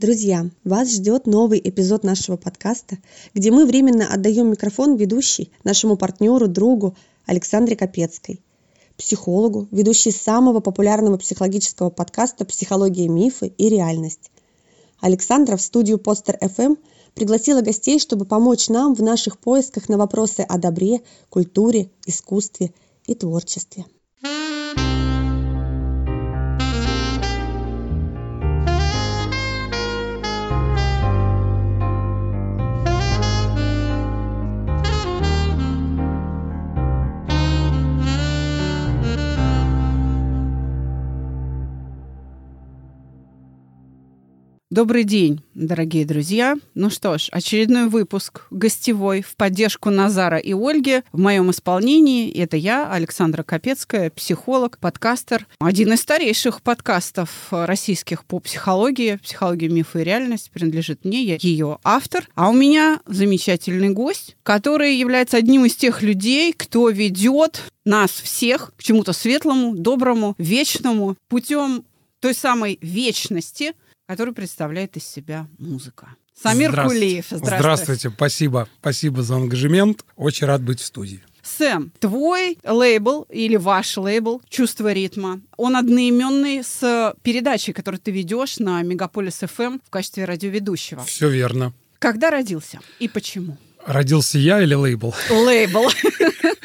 Друзья, вас ждет новый эпизод нашего подкаста, где мы временно отдаем микрофон ведущей, нашему партнеру, другу Александре Капецкой, психологу, ведущей самого популярного психологического подкаста «Психология, мифы и реальность». Александра в студию «Постер FM пригласила гостей, чтобы помочь нам в наших поисках на вопросы о добре, культуре, искусстве и творчестве. Добрый день, дорогие друзья. Ну что ж, очередной выпуск гостевой в поддержку Назара и Ольги в моем исполнении. Это я, Александра Капецкая, психолог, подкастер. Один из старейших подкастов российских по психологии. Психология, мифы и реальность принадлежит мне, я ее автор. А у меня замечательный гость, который является одним из тех людей, кто ведет нас всех к чему-то светлому, доброму, вечному путем той самой вечности – который представляет из себя музыка. Самир здравствуйте. Кулиев, здравствуйте. Здравствуйте, спасибо. Спасибо за ангажемент. Очень рад быть в студии. Сэм, твой лейбл или ваш лейбл «Чувство ритма», он одноименный с передачей, которую ты ведешь на Мегаполис FM в качестве радиоведущего. Все верно. Когда родился и почему? Родился я или лейбл? Лейбл.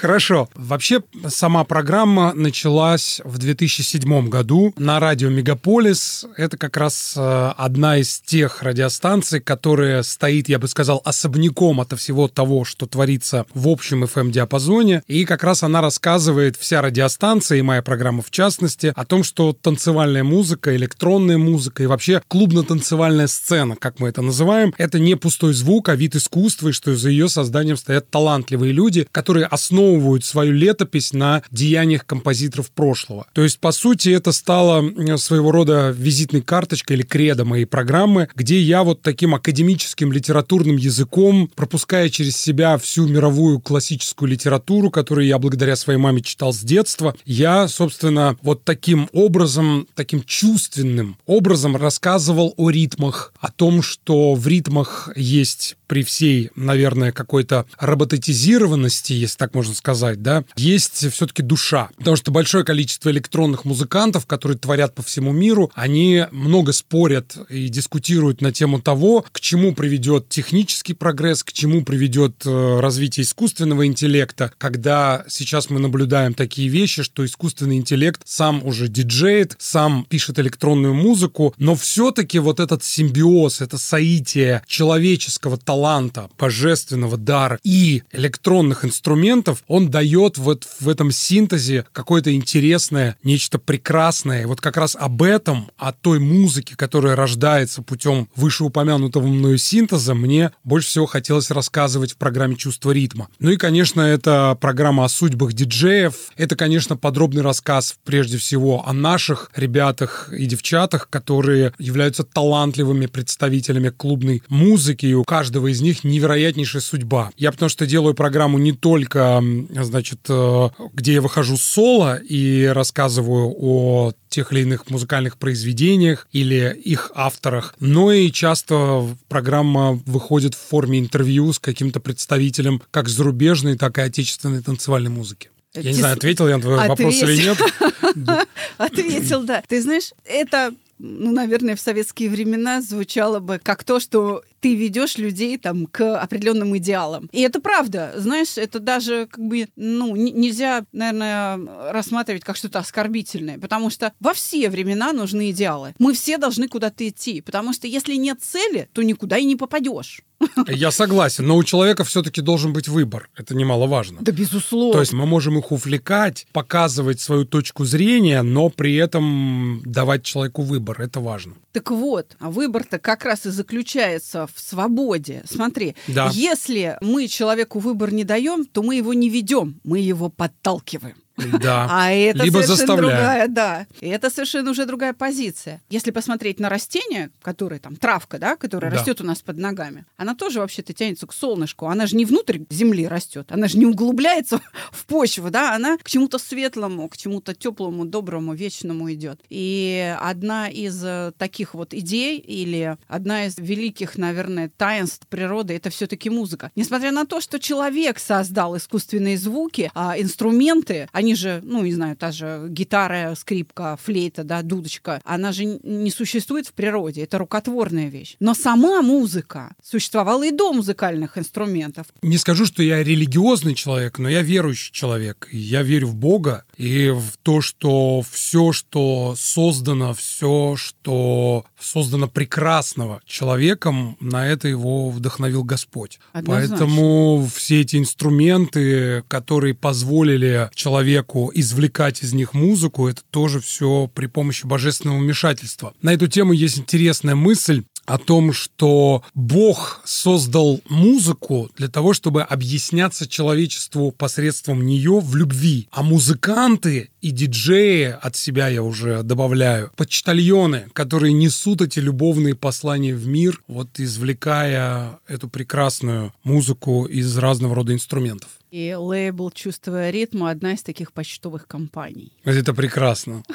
Хорошо. Вообще, сама программа началась в 2007 году на радио «Мегаполис». Это как раз э, одна из тех радиостанций, которая стоит, я бы сказал, особняком от всего того, что творится в общем FM-диапазоне. И как раз она рассказывает, вся радиостанция, и моя программа в частности, о том, что танцевальная музыка, электронная музыка и вообще клубно-танцевальная сцена, как мы это называем, это не пустой звук, а вид искусства, и что за ее созданием стоят талантливые люди, которые основывают свою летопись на деяниях композиторов прошлого. То есть, по сути, это стало своего рода визитной карточкой или кредо моей программы, где я вот таким академическим литературным языком, пропуская через себя всю мировую классическую литературу, которую я благодаря своей маме читал с детства, я, собственно, вот таким образом, таким чувственным образом рассказывал о ритмах, о том, что в ритмах есть при всей, наверное, какой-то роботизированности, если так можно сказать, да, есть все-таки душа. Потому что большое количество электронных музыкантов, которые творят по всему миру, они много спорят и дискутируют на тему того, к чему приведет технический прогресс, к чему приведет э, развитие искусственного интеллекта, когда сейчас мы наблюдаем такие вещи, что искусственный интеллект сам уже диджеет, сам пишет электронную музыку, но все-таки вот этот симбиоз, это соитие человеческого таланта, божественного дара и электронных инструментов, он дает вот в этом синтезе какое-то интересное, нечто прекрасное. вот как раз об этом, о той музыке, которая рождается путем вышеупомянутого мною синтеза, мне больше всего хотелось рассказывать в программе «Чувство ритма». Ну и, конечно, это программа о судьбах диджеев. Это, конечно, подробный рассказ прежде всего о наших ребятах и девчатах, которые являются талантливыми представителями клубной музыки, и у каждого из них невероятнейшая судьба. Я потому что делаю программу не только значит, э, где я выхожу соло и рассказываю о тех или иных музыкальных произведениях или их авторах, но и часто программа выходит в форме интервью с каким-то представителем как зарубежной, так и отечественной танцевальной музыки. Я не знаю, ответил я на твой вопрос или нет. Ответил, да. Ты знаешь, это ну, наверное, в советские времена звучало бы как то, что ты ведешь людей там к определенным идеалам. И это правда. Знаешь, это даже как бы, ну, нельзя, наверное, рассматривать как что-то оскорбительное, потому что во все времена нужны идеалы. Мы все должны куда-то идти, потому что если нет цели, то никуда и не попадешь. Я согласен, но у человека все-таки должен быть выбор. Это немаловажно. Да, безусловно. То есть мы можем их увлекать, показывать свою точку зрения, но при этом давать человеку выбор. Это важно. Так вот, а выбор-то как раз и заключается в свободе. Смотри, да. если мы человеку выбор не даем, то мы его не ведем, мы его подталкиваем. Да. А это Либо совершенно другая, да. И это совершенно уже другая позиция. Если посмотреть на растения, которые там травка, да, которая Да. растет у нас под ногами, она тоже вообще-то тянется к солнышку. Она же не внутрь земли растет, она же не углубляется в почву, да, она к чему-то светлому, к чему-то теплому, доброму, вечному идет. И одна из э, таких вот идей или одна из великих, наверное, таинств природы это все-таки музыка. Несмотря на то, что человек создал искусственные звуки, а инструменты, они же, ну, не знаю, та же гитара, скрипка, флейта, да, дудочка, она же не существует в природе, это рукотворная вещь. Но сама музыка существовала и до музыкальных инструментов. Не скажу, что я религиозный человек, но я верующий человек. Я верю в Бога и в то, что все, что создано, все, что создано прекрасного человеком, на это его вдохновил Господь. Однозначно. Поэтому все эти инструменты, которые позволили человеку извлекать из них музыку, это тоже все при помощи божественного вмешательства. На эту тему есть интересная мысль о том, что Бог создал музыку для того, чтобы объясняться человечеству посредством нее в любви. А музыканты и диджеи, от себя я уже добавляю, почтальоны, которые несут эти любовные послания в мир, вот извлекая эту прекрасную музыку из разного рода инструментов. И лейбл «Чувствуя ритма» — одна из таких почтовых компаний. Это прекрасно.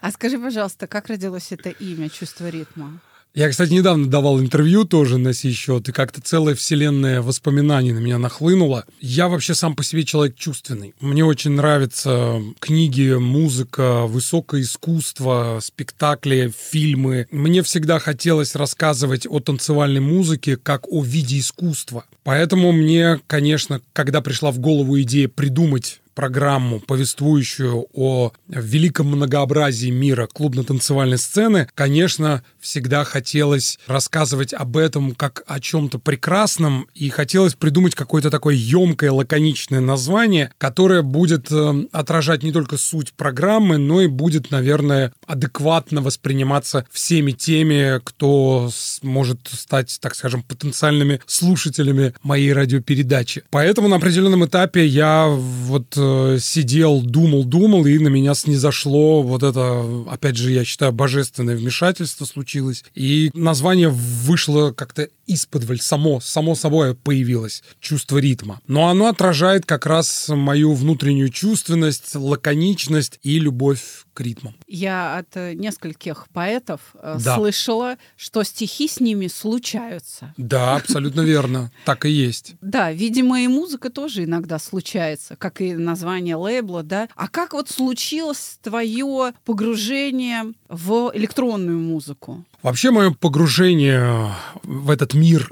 А скажи, пожалуйста, как родилось это имя «Чувство ритма»? Я, кстати, недавно давал интервью тоже на сей счет, и как-то целая вселенная воспоминаний на меня нахлынула. Я вообще сам по себе человек чувственный. Мне очень нравятся книги, музыка, высокое искусство, спектакли, фильмы. Мне всегда хотелось рассказывать о танцевальной музыке как о виде искусства. Поэтому мне, конечно, когда пришла в голову идея придумать программу, повествующую о великом многообразии мира клубно-танцевальной сцены, конечно, всегда хотелось рассказывать об этом как о чем-то прекрасном, и хотелось придумать какое-то такое емкое, лаконичное название, которое будет э, отражать не только суть программы, но и будет, наверное, адекватно восприниматься всеми теми, кто может стать, так скажем, потенциальными слушателями моей радиопередачи. Поэтому на определенном этапе я вот э, сидел, думал, думал, и на меня снизошло вот это, опять же, я считаю, божественное вмешательство случилось. И название вышло как-то исподволь, само, само собой появилось, чувство ритма. Но оно отражает как раз мою внутреннюю чувственность, лаконичность и любовь к ритмам. Я от э, нескольких поэтов э, Да. слышала, что стихи с ними случаются. Да, абсолютно верно. Так и есть. Да, видимо, и музыка тоже иногда случается, как и название лейбла, да. А как вот случилось твое погружение в электронную музыку? Вообще мое погружение в этот мир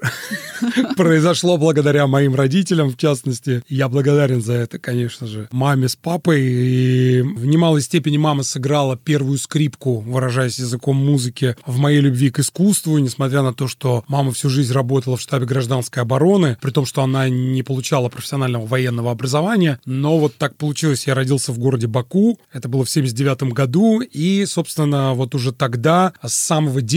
произошло благодаря моим родителям, в частности. Я благодарен за это, конечно же, маме с папой. И в немалой степени мама сыграла первую скрипку, выражаясь языком музыки, в моей любви к искусству, несмотря на то, что мама всю жизнь работала в штабе гражданской обороны, при том, что она не получала профессионального военного образования. Но вот так получилось, я родился в городе Баку, это было в 79 году, и, собственно, вот уже тогда, с самого детства,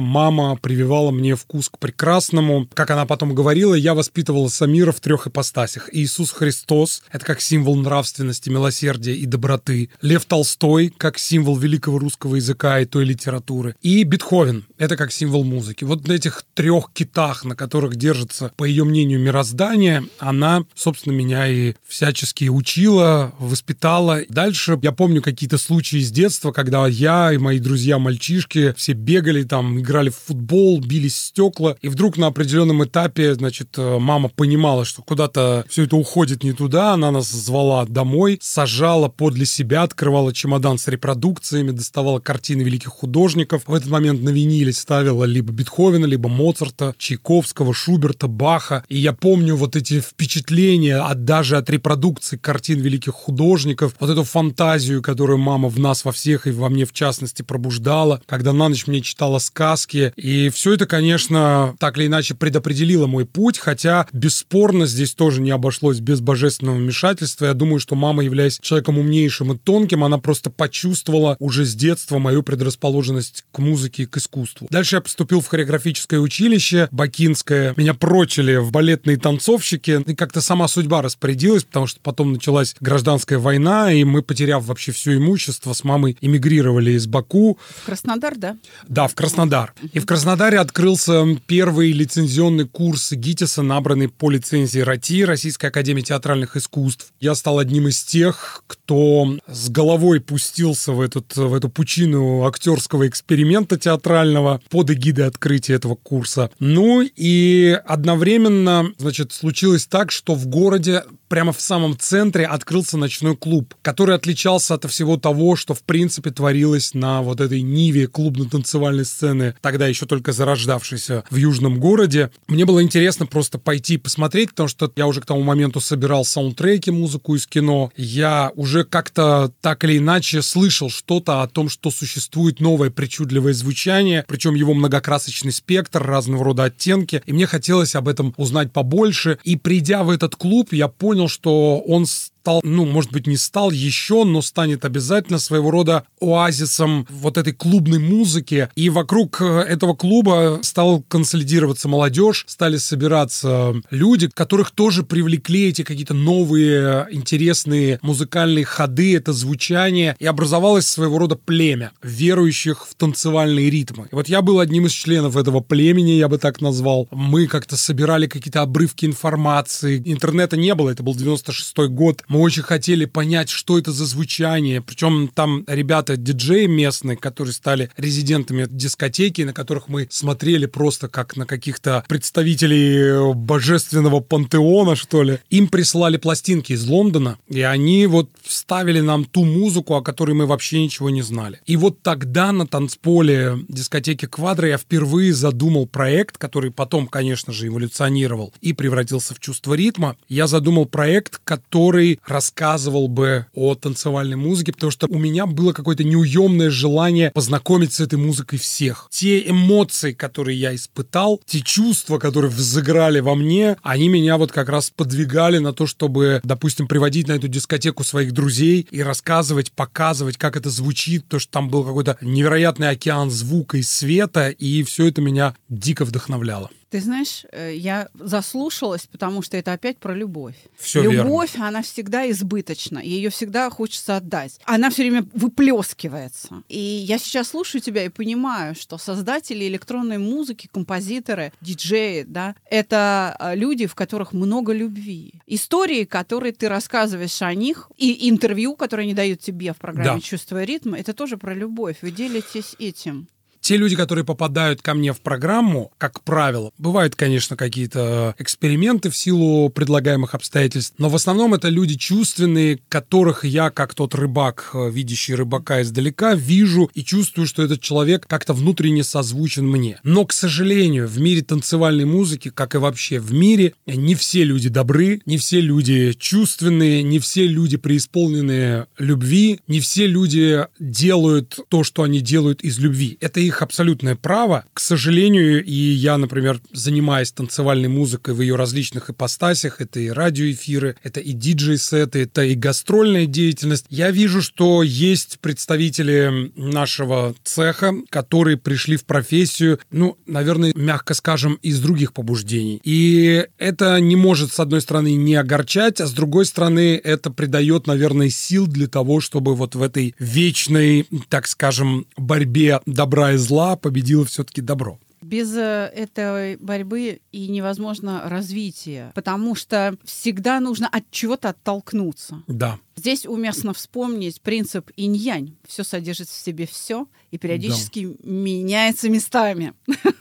мама прививала мне вкус к прекрасному. Как она потом говорила, я воспитывала Самира в трех ипостасях. Иисус Христос — это как символ нравственности, милосердия и доброты. Лев Толстой — как символ великого русского языка и той литературы. И Бетховен — это как символ музыки. Вот на этих трех китах, на которых держится, по ее мнению, мироздание, она, собственно, меня и всячески учила, воспитала. Дальше я помню какие-то случаи из детства, когда я и мои друзья-мальчишки все бегали там, играли в футбол, бились в стекла, и вдруг на определенном этапе, значит, э, мама понимала, что куда-то все это уходит не туда, она нас звала домой, сажала подле себя, открывала чемодан с репродукциями, доставала картины великих художников. В этот момент на виниле ставила либо Бетховена, либо Моцарта, Чайковского, Шуберта, Баха. И я помню вот эти впечатления от, даже от репродукций картин великих художников, вот эту фантазию, которую мама в нас во всех и во мне в частности пробуждала, когда на ночь мне читала читала сказки. И все это, конечно, так или иначе предопределило мой путь, хотя бесспорно здесь тоже не обошлось без божественного вмешательства. Я думаю, что мама, являясь человеком умнейшим и тонким, она просто почувствовала уже с детства мою предрасположенность к музыке и к искусству. Дальше я поступил в хореографическое училище Бакинское. Меня прочили в балетные танцовщики. И как-то сама судьба распорядилась, потому что потом началась гражданская война, и мы, потеряв вообще все имущество, с мамой эмигрировали из Баку. В Краснодар, да? Да, в Краснодар. И в Краснодаре открылся первый лицензионный курс ГИТИСа, набранный по лицензии РАТИ, Российской Академии Театральных Искусств. Я стал одним из тех, кто с головой пустился в, этот, в эту пучину актерского эксперимента театрального под эгидой открытия этого курса. Ну и одновременно, значит, случилось так, что в городе прямо в самом центре открылся ночной клуб, который отличался от всего того, что в принципе творилось на вот этой ниве клубно-танцевальной сцены, тогда еще только зарождавшейся в южном городе. Мне было интересно просто пойти посмотреть, потому что я уже к тому моменту собирал саундтреки, музыку из кино. Я уже как-то так или иначе слышал что-то о том, что существует новое причудливое звучание, причем его многокрасочный спектр, разного рода оттенки. И мне хотелось об этом узнать побольше. И придя в этот клуб, я понял, понял, что он стал, ну, может быть, не стал еще, но станет обязательно своего рода оазисом вот этой клубной музыки. И вокруг э, этого клуба стал консолидироваться молодежь, стали собираться люди, которых тоже привлекли эти какие-то новые интересные музыкальные ходы, это звучание. И образовалось своего рода племя верующих в танцевальные ритмы. И вот я был одним из членов этого племени, я бы так назвал. Мы как-то собирали какие-то обрывки информации. Интернета не было, это был 96 год. Очень хотели понять, что это за звучание. Причем там ребята, диджеи местные, которые стали резидентами дискотеки, на которых мы смотрели просто как на каких-то представителей божественного пантеона, что ли. Им прислали пластинки из Лондона, и они вот ставили нам ту музыку, о которой мы вообще ничего не знали. И вот тогда на танцполе дискотеки Квадро я впервые задумал проект, который потом, конечно же, эволюционировал и превратился в чувство ритма. Я задумал проект, который рассказывал бы о танцевальной музыке, потому что у меня было какое-то неуемное желание познакомить с этой музыкой всех. Те эмоции, которые я испытал, те чувства, которые взыграли во мне, они меня вот как раз подвигали на то, чтобы, допустим, приводить на эту дискотеку своих друзей и рассказывать, показывать, как это звучит, то, что там был какой-то невероятный океан звука и света, и все это меня дико вдохновляло. Ты знаешь, э, я заслушалась, потому что это опять про любовь. Все любовь, верно. она всегда избыточна, и ее всегда хочется отдать. Она все время выплескивается. И я сейчас слушаю тебя и понимаю, что создатели электронной музыки, композиторы, диджеи, да, это э, люди, в которых много любви. Истории, которые ты рассказываешь о них, и интервью, которые они дают тебе в программе Да. «Чувство ритма», это тоже про любовь. Вы делитесь этим. Те люди, которые попадают ко мне в программу, как правило, бывают, конечно, какие-то эксперименты в силу предлагаемых обстоятельств, но в основном это люди чувственные, которых я, как тот рыбак, э, видящий рыбака издалека, вижу и чувствую, что этот человек как-то внутренне созвучен мне. Но, к сожалению, в мире танцевальной музыки, как и вообще в мире, не все люди добры, не все люди чувственные, не все люди преисполненные любви, не все люди делают то, что они делают из любви. Это их абсолютное право. К сожалению, и я, например, занимаясь танцевальной музыкой в ее различных ипостасях, это и радиоэфиры, это и диджей-сеты, это и гастрольная деятельность, я вижу, что есть представители нашего цеха, которые пришли в профессию, ну, наверное, мягко скажем, из других побуждений. И это не может, с одной стороны, не огорчать, а с другой стороны, это придает, наверное, сил для того, чтобы вот в этой вечной, так скажем, борьбе добра и зла победило все-таки добро. Без э, этой борьбы и невозможно развитие, потому что всегда нужно от чего-то оттолкнуться. Да. Здесь уместно вспомнить принцип инь-янь. Все содержит в себе все и периодически меняется местами.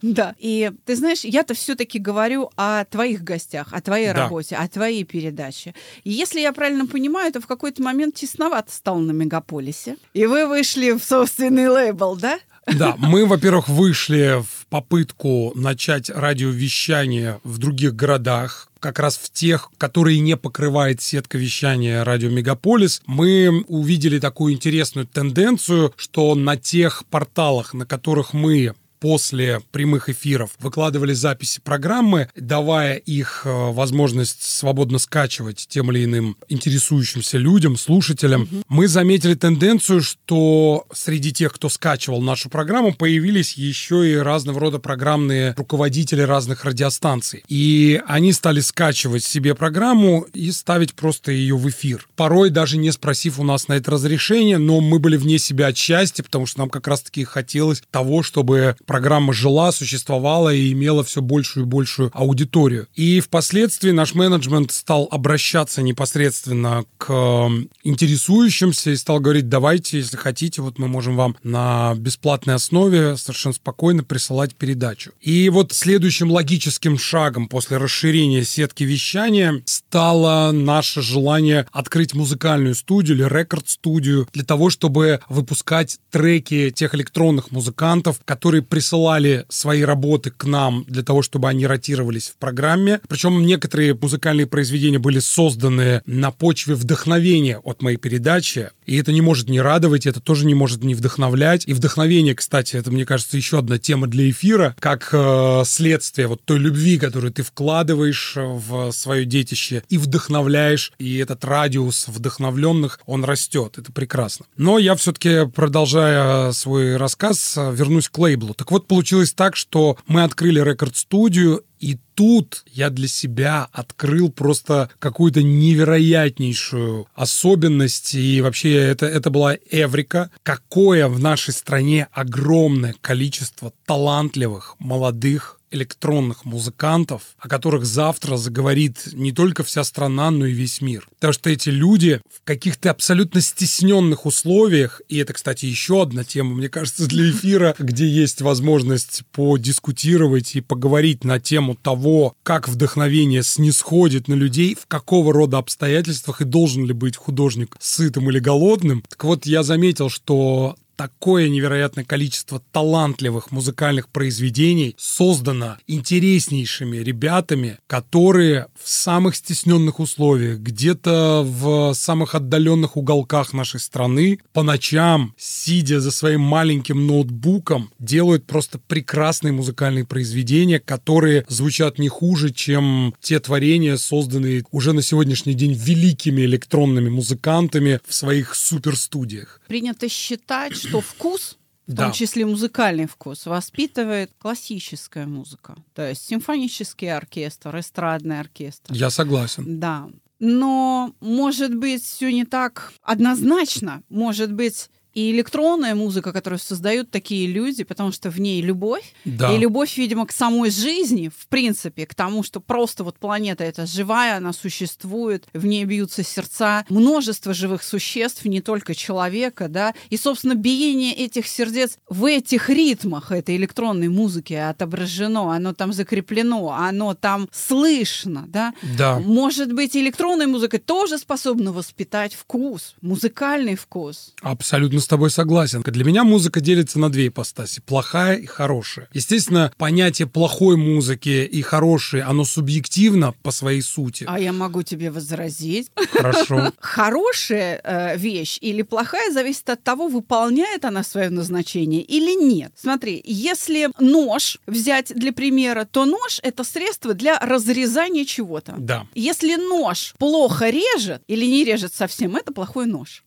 Да. И ты знаешь, я-то все-таки говорю о твоих гостях, о твоей Да. работе, о твоей передаче. И если я правильно понимаю, то в какой-то момент тесновато стало на мегаполисе. И вы вышли в собственный лейбл, да? Да, мы, во-первых, вышли в попытку начать радиовещание в других городах. как раз в тех, которые не покрывает сетка вещания радио Мегаполис, мы увидели такую интересную тенденцию, что на тех порталах, на которых мы после прямых эфиров выкладывали записи программы, давая их э, возможность свободно скачивать тем или иным интересующимся людям, слушателям, угу. мы заметили тенденцию, что среди тех, кто скачивал нашу программу, появились еще и разного рода программные руководители разных радиостанций. И они стали скачивать себе программу и ставить просто ее в эфир. Порой даже не спросив у нас на это разрешение, но мы были вне себя от счастья, потому что нам как раз-таки хотелось того, чтобы программа жила, существовала и имела все большую и большую аудиторию. И впоследствии наш менеджмент стал обращаться непосредственно к интересующимся и стал говорить, давайте, если хотите, вот мы можем вам на бесплатной основе совершенно спокойно присылать передачу. И вот следующим логическим шагом после расширения сетки вещания стало наше желание открыть музыкальную студию или рекорд-студию для того, чтобы выпускать треки тех электронных музыкантов, которые присылали свои работы к нам для того, чтобы они ротировались в программе. Причем некоторые музыкальные произведения были созданы на почве вдохновения от моей передачи. И это не может не радовать, это тоже не может не вдохновлять. И вдохновение, кстати, это, мне кажется, еще одна тема для эфира, как э, следствие вот той любви, которую ты вкладываешь в свое детище и вдохновляешь, и этот радиус вдохновленных, он растет. Это прекрасно. Но я все-таки, продолжая свой рассказ, вернусь к лейблу. Так вот, получилось так, что мы открыли рекорд-студию, и тут я для себя открыл просто какую-то невероятнейшую особенность. И вообще это, это была Эврика. Какое в нашей стране огромное количество талантливых, молодых, электронных музыкантов, о которых завтра заговорит не только вся страна, но и весь мир. Потому что эти люди в каких-то абсолютно стесненных условиях, и это, кстати, еще одна тема, мне кажется, для эфира, где есть возможность подискутировать и поговорить на тему того, как вдохновение снисходит на людей, в какого рода обстоятельствах и должен ли быть художник сытым или голодным. Так вот, я заметил, что такое невероятное количество талантливых музыкальных произведений создано интереснейшими ребятами, которые в самых стесненных условиях, где-то в самых отдаленных уголках нашей страны, по ночам, сидя за своим маленьким ноутбуком, делают просто прекрасные музыкальные произведения, которые звучат не хуже, чем те творения, созданные уже на сегодняшний день великими электронными музыкантами в своих суперстудиях. Принято считать, что вкус в да. том числе музыкальный вкус, воспитывает классическая музыка. То есть симфонический оркестр, эстрадный оркестр. Я согласен. Да. Но, может быть, все не так однозначно. Может быть, и электронная музыка, которую создают такие люди, потому что в ней любовь. Да. И любовь, видимо, к самой жизни, в принципе, к тому, что просто вот планета эта живая, она существует, в ней бьются сердца, множество живых существ, не только человека, да. И, собственно, биение этих сердец в этих ритмах этой электронной музыки отображено, оно там закреплено, оно там слышно, да. Да. Может быть, электронная музыка тоже способна воспитать вкус, музыкальный вкус. Абсолютно тобой согласен. Для меня музыка делится на две ипостаси. Плохая и хорошая. Естественно, понятие плохой музыки и хорошей, оно субъективно по своей сути. А я могу тебе возразить. Хорошо. Хорошая э, вещь или плохая зависит от того, выполняет она свое назначение или нет. Смотри, если нож взять для примера, то нож — это средство для разрезания чего-то. Да. Если нож плохо режет или не режет совсем, это плохой нож.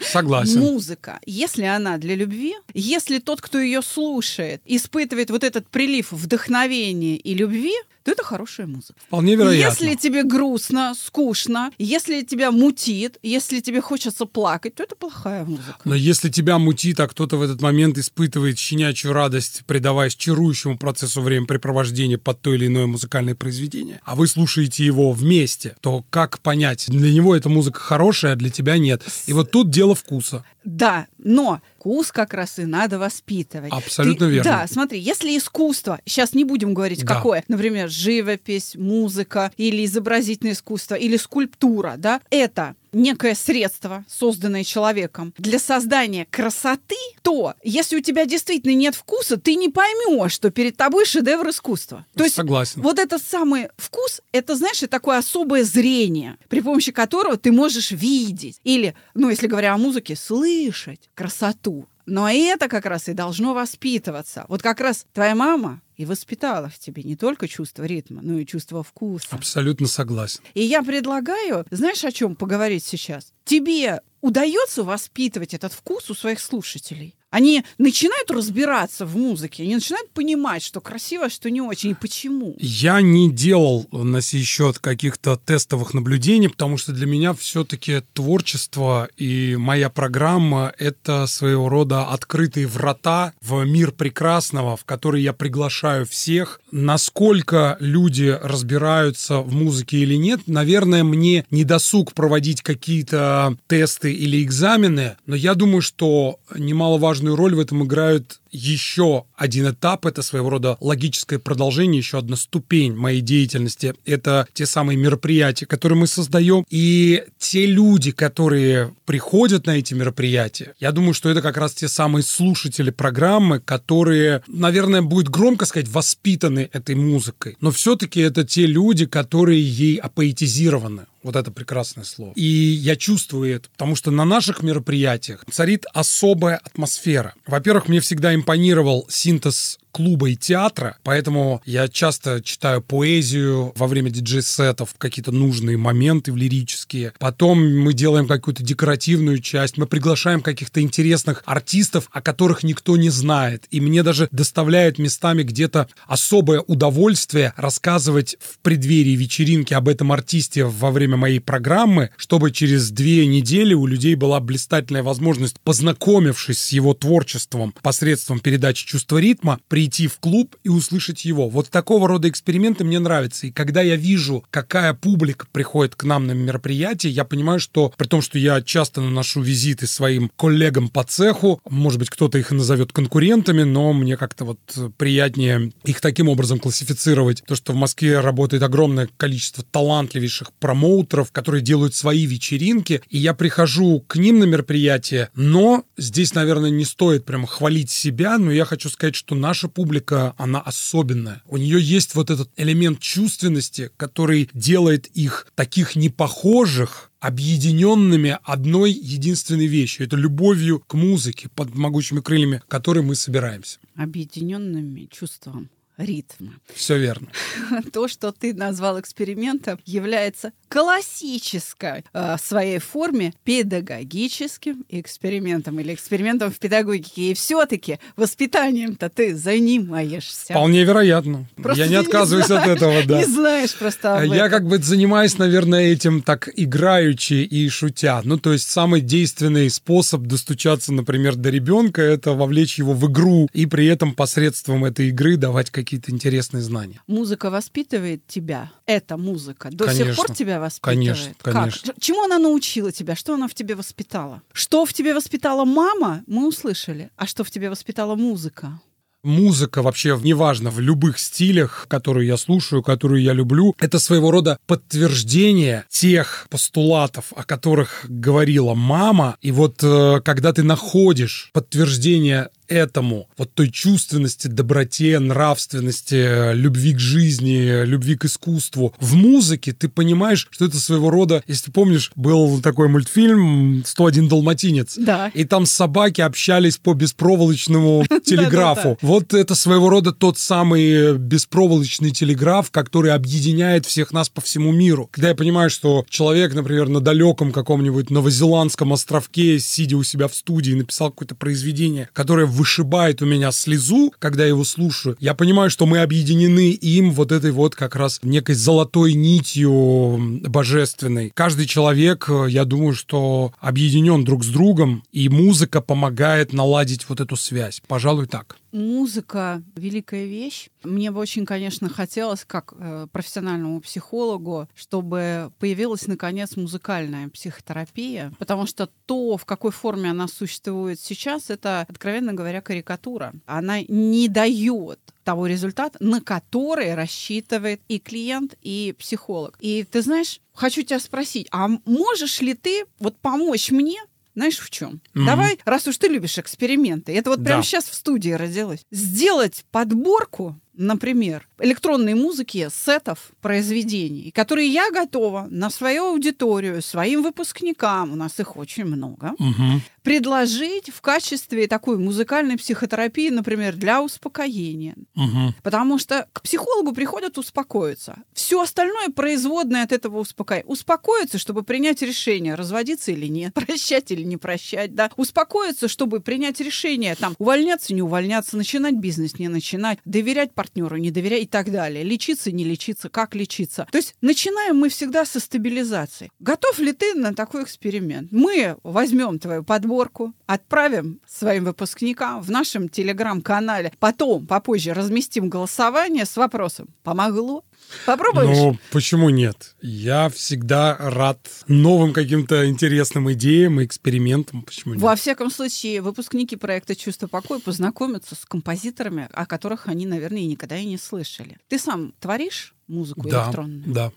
Согласен. Музыка музыка, если она для любви, если тот, кто ее слушает, испытывает вот этот прилив вдохновения и любви, то это хорошая музыка. Вполне вероятно. Если тебе грустно, скучно, если тебя мутит, если тебе хочется плакать, то это плохая музыка. Но если тебя мутит, а кто-то в этот момент испытывает щенячью радость, предаваясь чарующему процессу времяпрепровождения под то или иное музыкальное произведение, а вы слушаете его вместе, то как понять, для него эта музыка хорошая, а для тебя нет? И вот тут дело вкуса. Да, но вкус как раз и надо воспитывать. Абсолютно Ты, верно. Да, смотри, если искусство, сейчас не будем говорить да. какое, например, живопись, музыка или изобразительное искусство или скульптура, да, это некое средство, созданное человеком для создания красоты, то если у тебя действительно нет вкуса, ты не поймешь, что перед тобой шедевр искусства. То есть Согласен. вот этот самый вкус, это, знаешь, такое особое зрение, при помощи которого ты можешь видеть или, ну, если говоря о музыке, слышать красоту. Но это как раз и должно воспитываться. Вот как раз твоя мама и воспитала в тебе не только чувство ритма, но и чувство вкуса. Абсолютно согласен. И я предлагаю, знаешь, о чем поговорить сейчас? Тебе удается воспитывать этот вкус у своих слушателей? Они начинают разбираться в музыке, они начинают понимать, что красиво, что не очень, и почему. Я не делал на сей счет каких-то тестовых наблюдений, потому что для меня все-таки творчество и моя программа — это своего рода открытые врата в мир прекрасного, в который я приглашаю всех. Насколько люди разбираются в музыке или нет, наверное, мне не досуг проводить какие-то тесты или экзамены, но я думаю, что немаловажно важную роль в этом играют еще один этап, это своего рода логическое продолжение, еще одна ступень моей деятельности. Это те самые мероприятия, которые мы создаем. И те люди, которые приходят на эти мероприятия, я думаю, что это как раз те самые слушатели программы, которые, наверное, будет громко сказать, воспитаны этой музыкой. Но все-таки это те люди, которые ей апоэтизированы. Вот это прекрасное слово. И я чувствую это, потому что на наших мероприятиях царит особая атмосфера. Во-первых, мне всегда импонировал синтез клуба и театра, поэтому я часто читаю поэзию во время диджей-сетов, какие-то нужные моменты в лирические. Потом мы делаем какую-то декоративную часть, мы приглашаем каких-то интересных артистов, о которых никто не знает. И мне даже доставляет местами где-то особое удовольствие рассказывать в преддверии вечеринки об этом артисте во время моей программы, чтобы через две недели у людей была блистательная возможность, познакомившись с его творчеством посредством передачи чувства ритма, при прийти в клуб и услышать его. Вот такого рода эксперименты мне нравятся. И когда я вижу, какая публика приходит к нам на мероприятие, я понимаю, что при том, что я часто наношу визиты своим коллегам по цеху, может быть, кто-то их назовет конкурентами, но мне как-то вот приятнее их таким образом классифицировать. То, что в Москве работает огромное количество талантливейших промоутеров, которые делают свои вечеринки, и я прихожу к ним на мероприятие, но здесь, наверное, не стоит прямо хвалить себя, но я хочу сказать, что наша публика, она особенная. У нее есть вот этот элемент чувственности, который делает их таких непохожих, объединенными одной единственной вещью. Это любовью к музыке под могучими крыльями, которой мы собираемся. Объединенными чувством ритма. Все верно. То, что ты назвал экспериментом, является классической э, своей форме педагогическим экспериментом или экспериментом в педагогике. И все-таки воспитанием-то ты занимаешься. Вполне вероятно. Просто Я не отказываюсь не знаешь, от этого, да. Не знаешь просто об Я этом. как бы занимаюсь, наверное, этим так играючи и шутя. Ну, то есть самый действенный способ достучаться, например, до ребенка, это вовлечь его в игру и при этом посредством этой игры давать какие-то интересные знания. Музыка воспитывает тебя. Эта музыка до сих Конечно. пор тебя воспитывает. Конечно, Как? конечно. Ч- Чему она научила тебя? Что она в тебе воспитала? Что в тебе воспитала мама, мы услышали. А что в тебе воспитала музыка? Музыка вообще, неважно, в любых стилях, которые я слушаю, которую я люблю, это своего рода подтверждение тех постулатов, о которых говорила мама. И вот э, когда ты находишь подтверждение этому, вот той чувственности, доброте, нравственности, э, любви к жизни, любви к искусству в музыке, ты понимаешь, что это своего рода, если ты помнишь, был такой мультфильм «101 далматинец», Да. и там собаки общались по беспроволочному телеграфу. Вот это своего рода тот самый беспроволочный телеграф, который объединяет всех нас по всему миру. Когда я понимаю, что человек, например, на далеком каком-нибудь новозеландском островке, сидя у себя в студии, написал какое-то произведение, которое вышибает у меня слезу, когда я его слушаю, я понимаю, что мы объединены им вот этой вот как раз некой золотой нитью божественной. Каждый человек, э, я думаю, что объединен друг с другом, и музыка помогает наладить вот эту связь. Пожалуй, так. Музыка — великая вещь. Мне бы очень, конечно, хотелось, как э, профессиональному психологу, чтобы появилась, наконец, музыкальная психотерапия, потому что то, в какой форме она существует сейчас, это, откровенно говоря, карикатура. Она не дает того результата, на который рассчитывает и клиент, и психолог. И ты знаешь, хочу тебя спросить, а можешь ли ты вот помочь мне знаешь, в чем? Mm-hmm. Давай, раз уж ты любишь эксперименты, это вот да. прямо сейчас в студии родилось, сделать подборку например, электронной музыки, сетов произведений, которые я готова на свою аудиторию, своим выпускникам, у нас их очень много, угу. предложить в качестве такой музыкальной психотерапии, например, для успокоения. Угу. Потому что к психологу приходят успокоиться. Все остальное производное от этого успокоения. Успокоиться, чтобы принять решение, разводиться или нет, прощать или не прощать, да. Успокоиться, чтобы принять решение, там, увольняться, не увольняться, начинать бизнес, не начинать, доверять партнеру, не доверять и так далее. Лечиться, не лечиться, как лечиться. То есть начинаем мы всегда со стабилизации. Готов ли ты на такой эксперимент? Мы возьмем твою подборку, отправим своим выпускникам в нашем телеграм-канале, потом, попозже разместим голосование с вопросом «Помогло?» Попробуешь? Ну, почему нет? Я всегда рад новым каким-то интересным идеям и экспериментам. Почему нет? Во всяком случае, выпускники проекта «Чувство покоя» познакомятся с композиторами, о которых они, наверное, никогда и не слышали. Ты сам творишь музыку да, электронную? Да.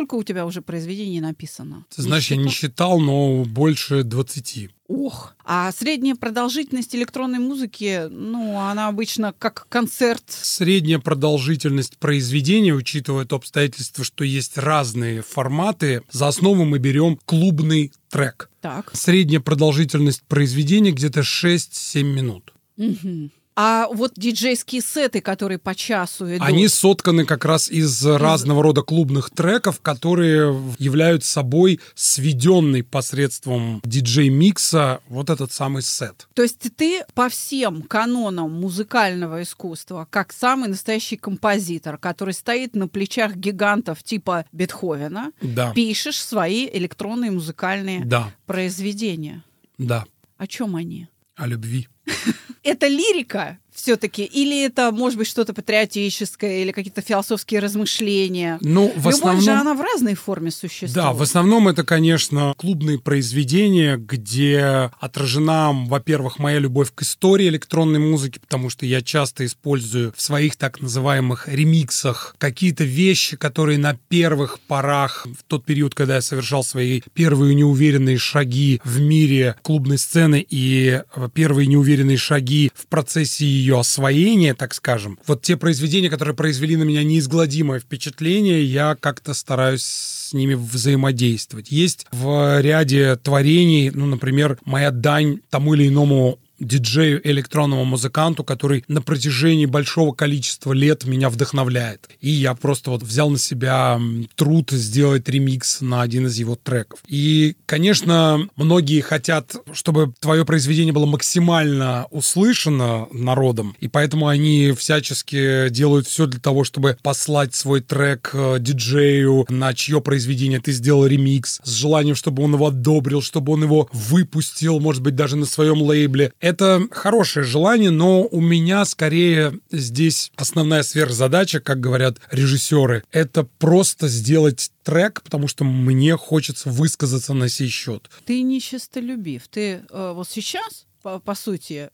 Сколько у тебя уже произведений написано? Ты знаешь, не я не считал, но больше 20. Ох, а средняя продолжительность электронной музыки, ну, она обычно как концерт. Средняя продолжительность произведения, учитывая то обстоятельство, что есть разные форматы, за основу мы берем клубный трек. Так. Средняя продолжительность произведения где-то 6-7 минут. Угу. А вот диджейские сеты, которые по часу идут... Они сотканы как раз из, из... разного рода клубных треков, которые являются собой сведенный посредством диджей-микса вот этот самый сет. То есть ты по всем канонам музыкального искусства, как самый настоящий композитор, который стоит на плечах гигантов типа Бетховена, да. пишешь свои электронные музыкальные да. произведения. Да. О чем они? О любви. Это лирика все-таки? Или это, может быть, что-то патриотическое, или какие-то философские размышления? Ну, в Любовь основном... же, она в разной форме существует. Да, в основном это, конечно, клубные произведения, где отражена, во-первых, моя любовь к истории электронной музыки, потому что я часто использую в своих так называемых ремиксах какие-то вещи, которые на первых порах, в тот период, когда я совершал свои первые неуверенные шаги в мире клубной сцены и первые неуверенные шаги в процессе ее освоения, так скажем, вот те произведения, которые произвели на меня неизгладимое впечатление, я как-то стараюсь с ними взаимодействовать. Есть в ряде творений, ну, например, моя дань тому или иному диджею, электронному музыканту, который на протяжении большого количества лет меня вдохновляет. И я просто вот взял на себя труд сделать ремикс на один из его треков. И, конечно, многие хотят, чтобы твое произведение было максимально услышано народом, и поэтому они всячески делают все для того, чтобы послать свой трек э, диджею, на чье произведение ты сделал ремикс, с желанием, чтобы он его одобрил, чтобы он его выпустил, может быть, даже на своем лейбле. Это хорошее желание, но у меня скорее здесь основная сверхзадача, как говорят режиссеры, это просто сделать трек, потому что мне хочется высказаться на сей счет. Ты нечистолюбив. Ты э, вот сейчас по, по сути,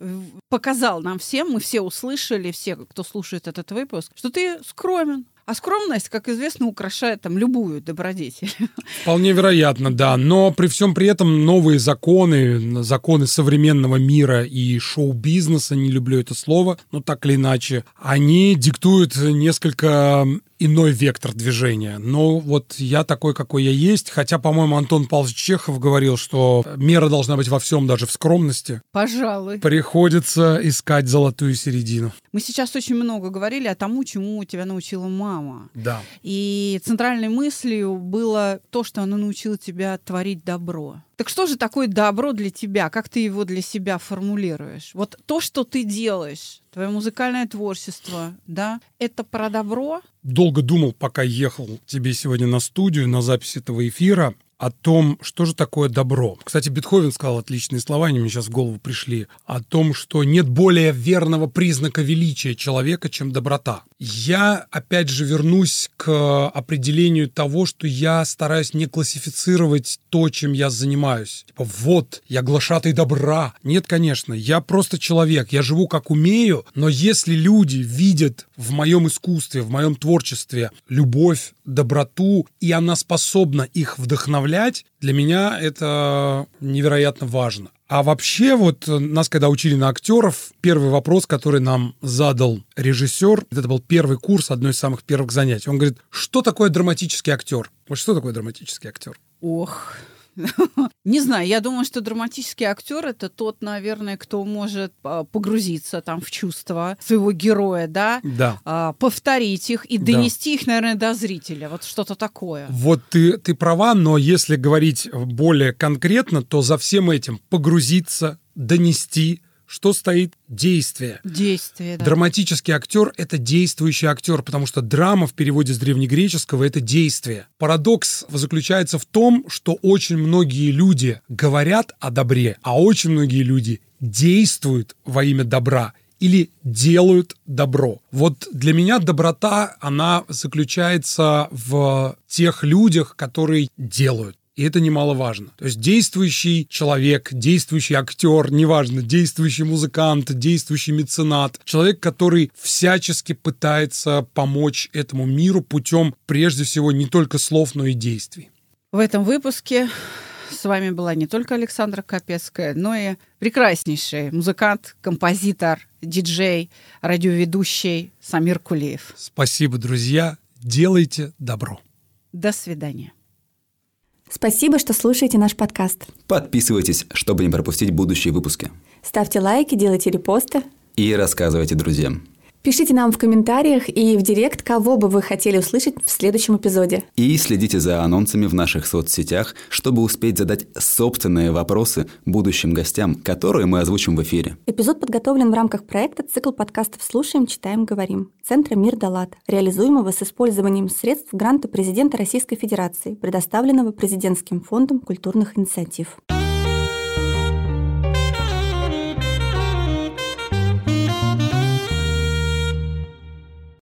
показал нам всем, мы все услышали, все, кто слушает этот выпуск, что ты скромен, а скромность, как известно, украшает там любую добродетель. Вполне вероятно, да. Но при всем при этом новые законы, законы современного мира и шоу-бизнеса, не люблю это слово, но так или иначе, они диктуют несколько иной вектор движения. Но вот я такой, какой я есть. Хотя, по-моему, Антон Павлович Чехов говорил, что мера должна быть во всем, даже в скромности. Пожалуй. Приходится искать золотую середину. Мы сейчас очень много говорили о тому, чему тебя научила мама. Да. И центральной мыслью было то, что она научила тебя творить добро. Так что же такое добро для тебя? Как ты его для себя формулируешь? Вот то, что ты делаешь, твое музыкальное творчество, да, это про добро? Долго думал, пока ехал тебе сегодня на студию, на запись этого эфира. О том, что же такое добро. Кстати, Бетховен сказал отличные слова, они мне сейчас в голову пришли, о том, что нет более верного признака величия человека, чем доброта. Я, опять же, вернусь к определению того, что я стараюсь не классифицировать то, чем я занимаюсь. Типа, вот, я глашатый добра. Нет, конечно, я просто человек, я живу как умею, но если люди видят в моем искусстве, в моем творчестве любовь, доброту, и она способна их вдохновлять, для меня это невероятно важно. А вообще, вот нас, когда учили на актеров, первый вопрос, который нам задал режиссер, это был первый курс, одно из самых первых занятий. Он говорит, что такое драматический актер? Вот что такое драматический актер? Ох, не знаю, я думаю, что драматический актер это тот, наверное, кто может а, погрузиться там в чувства своего героя, да, да. А, повторить их и донести да. их, наверное, до зрителя. Вот что-то такое. Вот ты, ты права, но если говорить более конкретно, то за всем этим погрузиться, донести, что стоит действие. Действие, да. Драматический актер — это действующий актер, потому что драма в переводе с древнегреческого — это действие. Парадокс заключается в том, что очень многие люди говорят о добре, а очень многие люди действуют во имя добра или делают добро. Вот для меня доброта, она заключается в тех людях, которые делают. И это немаловажно. То есть действующий человек, действующий актер, неважно, действующий музыкант, действующий меценат, человек, который всячески пытается помочь этому миру путем, прежде всего, не только слов, но и действий. В этом выпуске с вами была не только Александра Капецкая, но и прекраснейший музыкант, композитор, диджей, радиоведущий Самир Кулиев. Спасибо, друзья. Делайте добро. До свидания. Спасибо, что слушаете наш подкаст. Подписывайтесь, чтобы не пропустить будущие выпуски. Ставьте лайки, делайте репосты. И рассказывайте друзьям. Пишите нам в комментариях и в директ, кого бы вы хотели услышать в следующем эпизоде. И следите за анонсами в наших соцсетях, чтобы успеть задать собственные вопросы будущим гостям, которые мы озвучим в эфире. Эпизод подготовлен в рамках проекта «Цикл подкастов «Слушаем, читаем, говорим» Центра «Мир Далат», реализуемого с использованием средств гранта президента Российской Федерации, предоставленного Президентским фондом культурных инициатив.